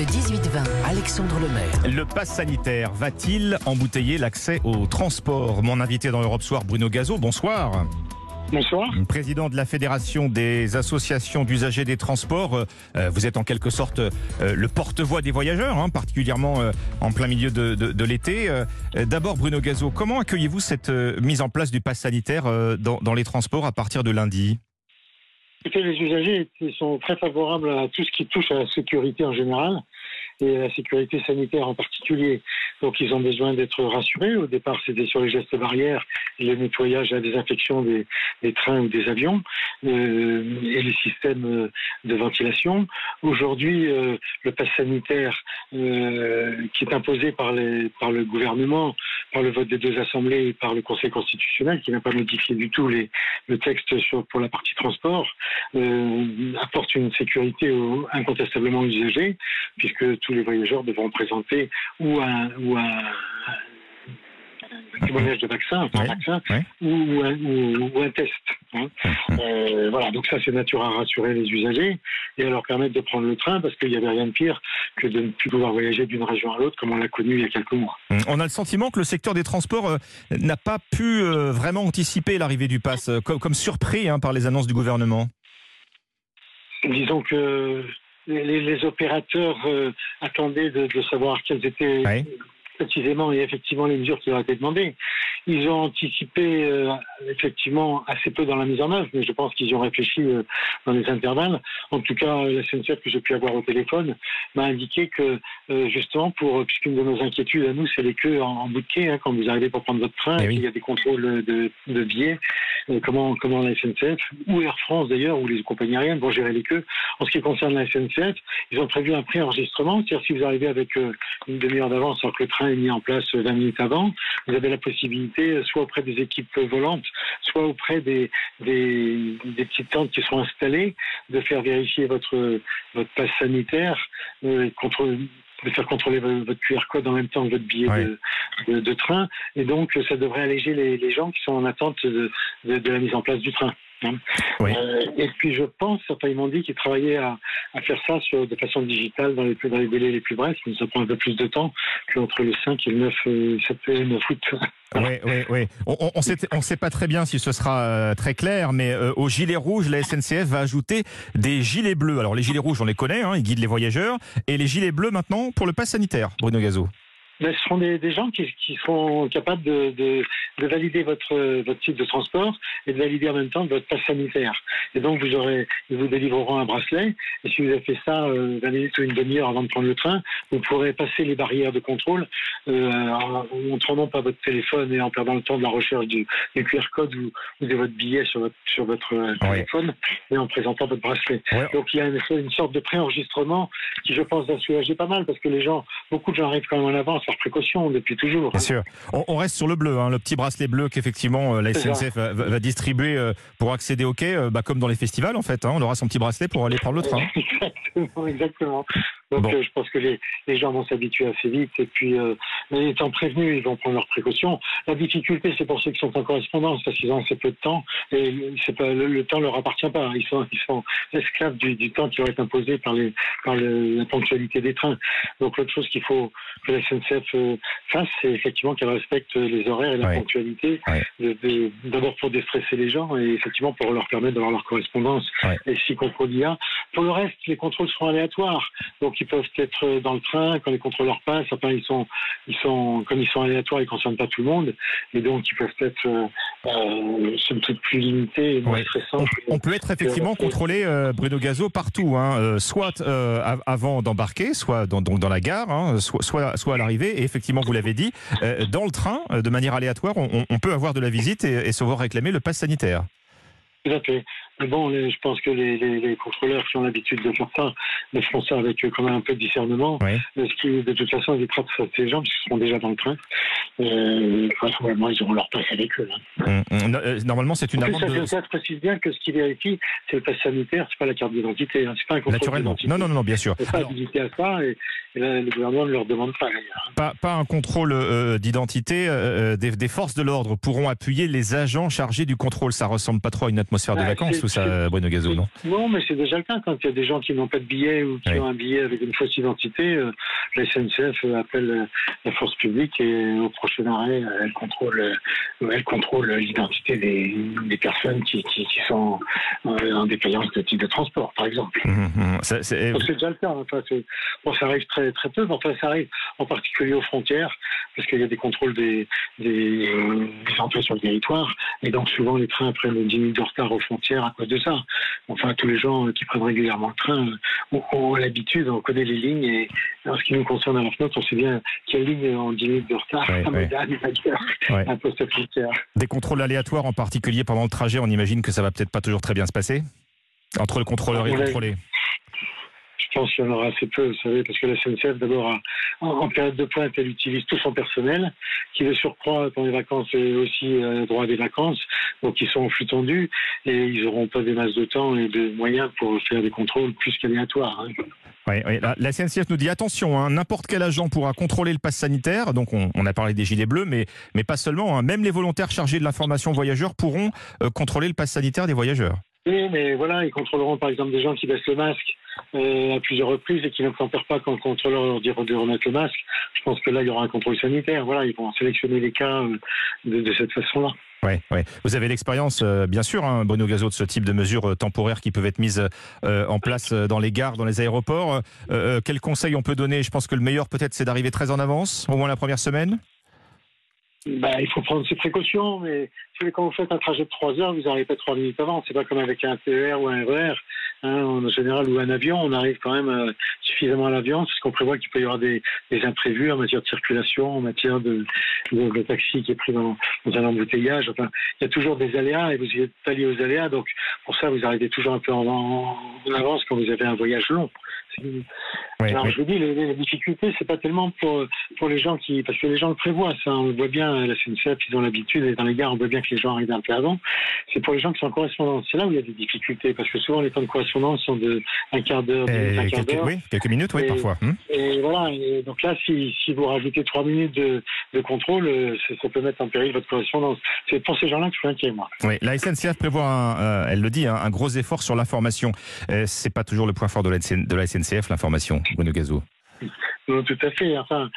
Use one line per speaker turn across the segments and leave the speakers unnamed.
le 18-20.
Alexandre Lemaire.
Le pass sanitaire va-t-il embouteiller l'accès au transport? Mon invité dans Europe Soir, Bruno Gazo, bonsoir.
Bonsoir.
Président de la Fédération des associations d'usagers des transports, euh, vous êtes en quelque sorte euh, le porte-voix des voyageurs, hein, particulièrement euh, en plein milieu de, de- de l'été. Euh, D'abord, Bruno Gazo, comment accueillez-vous cette euh, mise en place du pass sanitaire euh, dans, dans les transports à partir de lundi?
Écoutez, les usagers ils sont très favorables à tout ce qui touche à la sécurité en général et à la sécurité sanitaire en particulier. Donc ils ont besoin d'être rassurés. Au départ, c'était sur les gestes barrières le nettoyage et la désinfection des, trains ou des avions euh, et les systèmes euh, de ventilation. Aujourd'hui, euh, le pass sanitaire qui est imposé par, les, par le gouvernement, par le vote des deux assemblées et par le Conseil constitutionnel, qui n'a pas modifié du tout les, le texte sur, pour la partie transport, apporte une sécurité incontestablement usagers, puisque tous les voyageurs devront présenter ou un, ou un, un témoignage de vaccin, enfin, un
Ouais,
vaccin,
ouais.
ou, un, ou- ou un test. hein. Euh, voilà, donc ça c'est nature à rassurer les usagers et à leur permettre de prendre le train parce qu'il n'y avait rien de pire que de ne plus pouvoir voyager d'une région à l'autre comme on l'a connu il y a quelques mois.
On a le sentiment que le secteur des transports euh, n'a pas pu euh, vraiment anticiper l'arrivée du pass, comme, surpris hein, par les annonces du gouvernement.
Disons que les, opérateurs euh, attendaient de, de savoir quelles étaient. Précisément et effectivement les mesures qui leur étaient demandées. Ils ont anticipé euh, effectivement assez peu dans la mise en œuvre, mais je pense qu'ils y ont réfléchi euh, dans les intervalles. En tout cas, la SNCF que j'ai pu avoir au téléphone m'a indiqué que euh, justement, pour puisqu'une de nos inquiétudes à nous, c'est les queues en, en bout de quai hein, quand vous arrivez pour prendre votre train,
Eh oui.
qu'il y a des contrôles de, de billets. euh, comment, comment la SNCF ou Air France d'ailleurs ou les compagnies aériennes vont gérer les queues. En ce qui concerne la SNCF, ils ont prévu un pré-enregistrement, c'est-à-dire si vous arrivez avec euh, une demi-heure d'avance alors que le train est mis en place euh, 20 minutes avant, vous avez la possibilité, soit auprès des équipes volantes, soit auprès des, des, des petites tentes qui sont installées, de faire vérifier votre, votre passe sanitaire, euh, de faire contrôler vo- votre QR code en même temps que votre billet
Ouais.
de, de- de train. Et donc, ça devrait alléger les, les gens qui sont en attente de la mise en place du train. Hein.
Oui.
Euh, et puis, je pense, certains ils m'ont dit qu'ils travaillaient à, à faire ça sur, de façon digitale dans les, dans les délais les plus brefs, mais ça prend un peu plus de temps qu'entre le 5 et le 9, euh, septembre et le 9 août.
Oui, oui, oui. On on sait, on sait pas très bien si ce sera euh, très clair, mais euh, aux gilets rouges, la SNCF va ajouter des gilets bleus. Alors les gilets rouges, on les connaît, hein, ils guident les voyageurs, et les gilets bleus maintenant pour le pass sanitaire. Bruno Gazo.
Mais ce seront des, des gens qui, qui seront capables de, de, de valider votre, votre type de transport et de valider en même temps votre passe sanitaire. Et donc, vous aurez, ils vous délivreront un bracelet. Et si vous avez fait ça euh, 20 minutes ou une demi-heure avant de prendre le train, vous pourrez passer les barrières de contrôle euh, en non pas votre téléphone et en perdant le temps de la recherche du, du QR code ou, ou de votre billet sur votre, sur votre euh, téléphone, mais en présentant votre bracelet. Donc, il y a une, une sorte de pré-enregistrement qui, je pense, va soulager pas mal parce que les gens, beaucoup de gens arrivent quand même en avance par précaution depuis toujours.
Bien sûr. On, on reste sur le bleu, hein, le petit bracelet bleu qu'effectivement euh, la. SNCF va, distribuer euh, pour accéder au quai, euh, bah, comme dans les festivals en fait. hein. on aura son petit bracelet pour aller prendre le train.
Exactement, exactement. Donc
Bon.
euh, je pense que les, les gens vont s'habituer assez vite et puis euh, étant prévenus, ils vont prendre leurs précautions. La difficulté, c'est pour ceux qui sont en correspondance parce qu'ils ont assez peu de temps et c'est pas le, le temps leur appartient pas. Ils sont ils sont esclaves du, du temps qui leur est imposé par les par le- la ponctualité des trains. Donc l'autre chose qu'il faut que la SNCF euh, fasse, c'est effectivement qu'elle respecte les horaires et la
Ouais.
ponctualité.
Ouais.
D'abord pour déstresser les gens et effectivement pour leur permettre d'avoir leur correspondance
Ouais.
et si contrôle il y a. Pour le reste, les contrôles seront aléatoires. Donc ils peuvent être dans le train quand les contrôleurs passent. Enfin, ils sont, ils sont, comme ils sont aléatoires, ils ne concernent pas tout le monde. Et donc ils peuvent être, euh, euh, plus limités et moins stressants.
On peut être effectivement contrôlé, euh, Bruno Gazo, partout, hein, euh, soit euh, av- avant d'embarquer, soit dans, donc dans la gare, hein, soit, soit, soit à l'arrivée. Et effectivement, vous l'avez dit, euh, dans le train, euh, de manière aléatoire, on, peut avoir de la visite et, et se voir réclamer le pass sanitaire.
Tout à fait. Mais bon, je pense que les, les- les contrôleurs qui ont l'habitude de faire ça, le feront ça avec euh, quand même un peu de discernement.
Oui.
Ce qui, de toute façon, évitera de les gens, puisqu'ils seront déjà dans le train. Euh, ils auront leur passe avec eux. hein.
Hum, hum, euh, Normalement, c'est une
En plus,
amende
la
de...
SNCF précise bien que ce qui vérifie, c'est le pass sanitaire, c'est pas la carte d'identité, hein, c'est pas un contrôle
Naturellement.
d'identité.
Non, non, non, bien sûr.
Ils pas
Alors,
à ça et, et là, le gouvernement ne leur demande pas. d'ailleurs.
pas, pas un contrôle euh, d'identité. euh, des, des forces de l'ordre pourront appuyer les agents chargés du contrôle. Ça ressemble pas trop à une atmosphère de
Ah,
vacances, tout ça, Bruno Gazo, non?
Non, mais c'est déjà le cas. Quand il y a des gens qui n'ont pas de billet ou qui ont un billet avec une fausse identité, la SNCF appelle la force publique et au prochain elle contrôle, elle contrôle l'identité des, personnes qui, sont en défaillance de type de transport, par exemple. Mmh, c'est déjà le cas. Enfin, bon, ça arrive très, très peu, mais enfin, ça arrive en particulier aux frontières, parce qu'il y a des contrôles des, des, entrées sur le territoire, et donc souvent les trains prennent 10 minutes de retard aux frontières à cause de ça. Enfin, tous les gens qui prennent régulièrement le train ont, l'habitude, on connaît les lignes, et en ce qui nous concerne à la on sait bien quelle ligne en 10 minutes de retard à poste frontière.
Des contrôles aléatoires, en particulier pendant le trajet, on imagine que ça va peut-être pas toujours très bien se passer? Entre le contrôleur et le contrôlé?
Je pense qu'il y en aura assez peu, vous savez, parce que la SNCF, d'abord, en, période de pointe, elle utilise tout son personnel, qui le surcroît dans les vacances et aussi euh, droit des vacances, donc ils sont en flux tendu et ils n'auront pas des masses de temps et de moyens pour faire des contrôles plus qu'aléatoires. Hein.
Oui, la, SNCF nous dit attention, hein, n'importe quel agent pourra contrôler le pass sanitaire. Donc on, a parlé des gilets bleus, mais, mais pas seulement. Hein. même les volontaires chargés de l'information voyageurs pourront euh, contrôler le pass sanitaire des voyageurs.
Oui, mais voilà, ils contrôleront par exemple des gens qui baissent le masque euh, à plusieurs reprises et qui ne s'empèrent pas quand le contrôleur leur dit de remettre le masque. Je pense que là, il y aura un contrôle sanitaire. Voilà, ils vont sélectionner les cas euh, de, cette façon-là.
Oui, ouais. Vous avez l'expérience, euh, bien sûr, hein, Bono Gazo, de ce type de mesures temporaires qui peuvent être mises en place dans les gares, dans les aéroports. quels conseils on peut donner? Je pense que le meilleur, peut-être, c'est d'arriver très en avance, au moins la première semaine.
Bah, il faut prendre ses précautions, mais quand vous faites un trajet de 3 heures, vous n'arrivez pas 3 minutes avant. C'est pas comme avec un TER ou un RER, hein, en général, ou un avion. On arrive quand même euh, suffisamment à l'avion, parce qu'on prévoit qu'il peut y avoir des, imprévus en matière de circulation, en matière de, de, taxi qui est pris dans, un embouteillage. Enfin, il y a toujours des aléas et vous êtes lié aux aléas. Donc, pour ça, vous arrivez toujours un peu en, en avance quand vous avez un voyage long. Alors je vous dis, les, les difficultés, c'est pas tellement pour pour les gens qui, parce que les gens le prévoient, ça, on le voit bien, la SNCF, ils ont l'habitude, et dans les gares, on voit bien que les gens arrivent un peu avant. C'est pour les gens qui sont en correspondance. C'est là où il y a des difficultés, parce que souvent les temps de correspondance sont de un quart d'heure, un
quart d'heure. Oui, quelques minutes, oui, parfois.
Hmm. Et voilà. donc là, si, si vous rajoutez trois minutes de, de contrôle, euh, ça, peut mettre en péril votre correspondance. C'est pour ces gens-là que je suis inquiet, moi.
Oui, la SNCF prévoit, un, euh, elle le dit, hein, un, gros effort sur l'information. Euh, c'est pas toujours le point fort de la, SNCF l'information, Bruno Gazo.
Non, tout à fait. Enfin,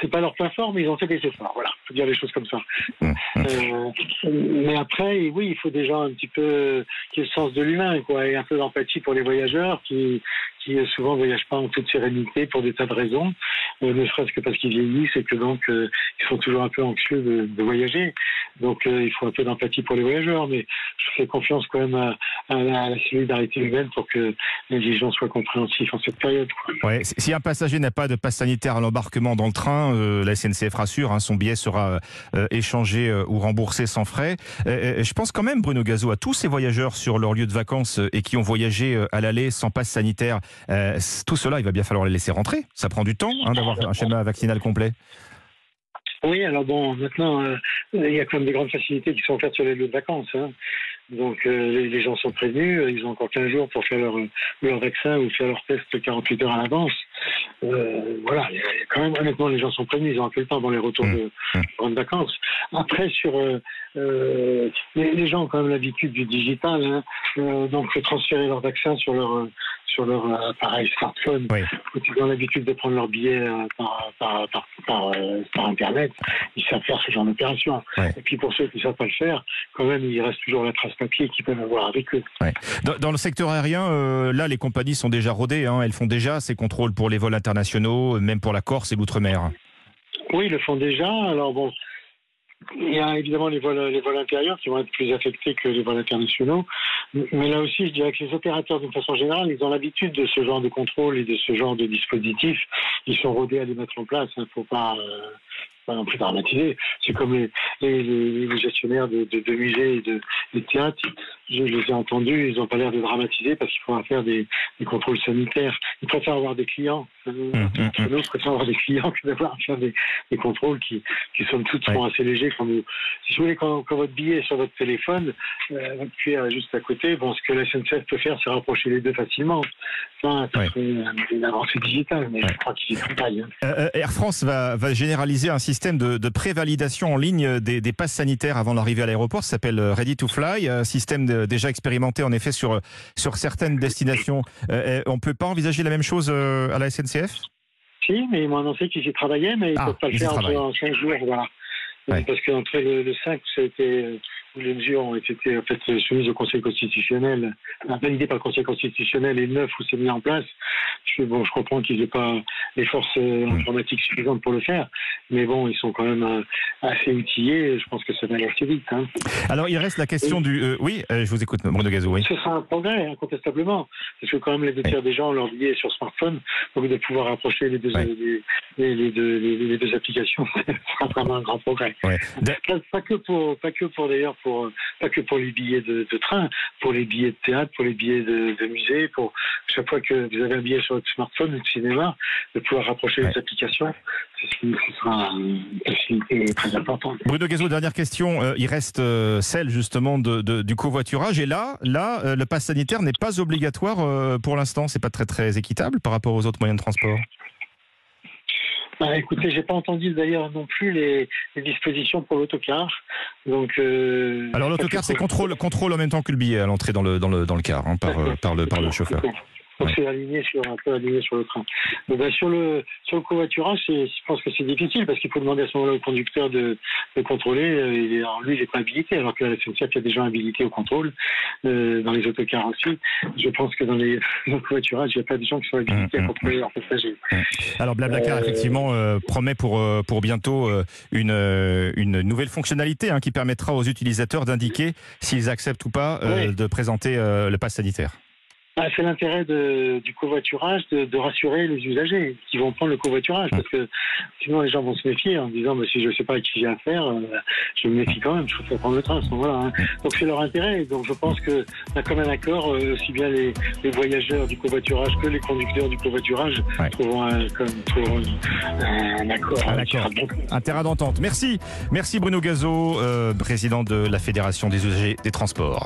c'est pas leur point fort, mais ils ont fait des efforts. Voilà, faut dire les choses comme ça. Mmh, mmh. Euh, mais après, oui, il faut des gens un petit peu qui aient le sens de l'humain, quoi, et un peu d'empathie pour les voyageurs qui, qui souvent voyagent pas en toute sérénité pour des tas de raisons, euh, ne serait-ce que parce qu'ils vieillissent et que donc euh, ils sont toujours un peu anxieux de, voyager. Donc il faut un peu d'empathie pour les voyageurs, mais je fais confiance quand même à, à, la, solidarité humaine pour que les gens soient compréhensifs en cette période.
Si un passager n'a pas de passe sanitaire à l'embarquement dans le train, euh, la SNCF rassure, hein, son billet sera euh, échangé euh, ou remboursé sans frais. je pense quand même, Bruno Gazo, à tous ces voyageurs sur leur lieu de vacances et qui ont voyagé à l'aller sans passe sanitaire. Tout cela, il va bien falloir les laisser rentrer. Ça prend du temps hein, d'avoir un schéma vaccinal complet.
Oui, alors bon, maintenant, il y a quand même des grandes facilités qui sont offertes sur les lieux de vacances. Hein. Donc les, gens sont prévenus, ils ont encore 15 jours pour faire leur, leur vaccin ou faire leur test 48 heures à l'avance. Euh, voilà, quand même, honnêtement, les gens sont prévenus, ils ont un peu le temps dans les retours mmh. de mmh. grandes vacances. Après, sur euh, euh, les, gens ont quand même l'habitude du digital, hein, euh, donc transférer leur vaccin sur leur sur leur appareil smartphone. Oui. Ils ont l'habitude de prendre leur billet par, par, par, par, Internet. Ils savent faire ce genre d'opération. Et puis pour ceux qui ne savent pas le faire, quand même, il reste toujours la trace papier qu'ils peuvent avoir avec eux.
Dans, dans, le secteur aérien, là, les compagnies sont déjà rodées. Hein, elles font déjà ces contrôles pour les vols internationaux, même pour la Corse et l'outre-mer
Oui, ils le font déjà. Alors bon, il y a évidemment les vols, les vols intérieurs qui vont être plus affectés que les vols internationaux. Mais là aussi, je dirais que les opérateurs, d'une façon générale, ils ont l'habitude de ce genre de contrôle et de ce genre de dispositif. Ils sont rodés à les mettre en place. Il ne faut pas, euh, pas non plus dramatiser. C'est comme les, les, gestionnaires de, de, musées et de, théâtres. Je les ai entendus, ils n'ont pas l'air de dramatiser parce qu'il faut faire des, des contrôles sanitaires. Ils préfèrent avoir des clients Euh,
Hum, hum, hum.
Nous, je préfère avoir des clients que d'avoir à faire des, des contrôles qui, qui somme toute, sont assez légers. Quand vous, si vous voulez, quand, quand votre billet est sur votre téléphone, euh, votre QR est juste à côté, bon, ce que la SNCF peut faire, c'est rapprocher les deux facilement. Enfin, ça
Ouais.
serait une- une avancée digitale, mais
Ouais.
je crois qu'il y travaille. hein.
Euh, euh, Air France va, va généraliser un système de, de prévalidation en ligne des, des passes sanitaires avant l'arrivée à l'aéroport. Ça s'appelle euh, Ready to Fly, un système de- déjà expérimenté en effet sur, sur certaines destinations. Euh, euh, on peut pas envisager la même chose euh, à la SNCF
Si, mais ils m'ont annoncé qu'ils y travaillaient, mais ils ne
Ah,
peuvent pas le faire en 5 jours. Voilà.
Ouais.
Parce qu'entre le, le 5, où, les mesures ont été en fait, soumises au Conseil constitutionnel, validées par le Conseil constitutionnel, et 9 où c'est mis en place, je, bon, je comprends qu'ils n'aient pas les forces euh, informatiques suffisantes pour le faire, mais bon, ils sont quand même euh, assez outillés, je pense que ça va aller assez vite. Hein.
Alors il reste la question du... euh, oui, euh, je vous écoute, Bruno Gazo, oui.
Ce sera un progrès, incontestablement. Parce que quand même, les deux
Oui.
tiers des gens leur billet sur smartphone. Donc de pouvoir rapprocher les deux,
Ouais.
les, les- les deux, les, les deux applications, ce sera vraiment un grand progrès. Pas que pour, pas que pour d'ailleurs, pour, pas que pour les billets de, de train, pour les billets de théâtre, pour les billets de, de musée, pour chaque fois que vous avez un billet sur votre smartphone ou de cinéma, de pouvoir rapprocher
Ouais.
les applications, ce sera une très importante.
Bruno Gazo, dernière question. Euh, il reste euh, celle justement de, de- du covoiturage. Et là, là, euh, le pass sanitaire n'est pas obligatoire pour l'instant. C'est pas très très équitable par rapport aux autres moyens de transport.
Bah, écoutez, j'ai pas entendu d'ailleurs non plus les, les dispositions pour l'autocar. Donc, euh,
Alors l'autocar, c'est contrôle, contrôle en même temps que le billet à l'entrée dans le, dans le, dans le car hein, par, euh, par, le, par le chauffeur.
Donc c'est aligné sur un peu aligné sur le train. Donc, bah, sur le sur le covoiturage, je pense que c'est difficile parce qu'il faut demander à ce moment-là au conducteur de, de contrôler. Euh, est- alors, lui, il n'est pas habilité, alors que la SNCF, il y a des gens habilités au contrôle. Euh, dans les autocars aussi. Je pense que dans les dans le covoiturage, il n'y a pas de gens qui sont habilités
Hum,
à
hum,
contrôler leurs passagers.
Alors Blablacar
Euh,
effectivement euh, promet pour euh, pour bientôt euh, une euh, une nouvelle fonctionnalité hein, qui permettra aux utilisateurs d'indiquer s'ils acceptent ou pas euh,
Oui.
de présenter euh, le pass sanitaire.
Ah, c'est l'intérêt de- du covoiturage de, de rassurer les usagers qui vont prendre le covoiturage parce que sinon les gens vont se méfier en disant bah, si je ne sais pas à qui j'ai affaire, euh, je me méfie quand même, je préfère prendre le train à ce moment-là. hein. Donc c'est leur intérêt. Donc je pense que a comme un accord, euh, aussi bien les, les voyageurs du covoiturage que les conducteurs du covoiturage
Ouais.
trouveront, un, comme, trouveront un accord.
Un
hein,
accord. Un terrain d'entente. Merci, merci Bruno Gazo, euh, président de la Fédération des usagers des transports.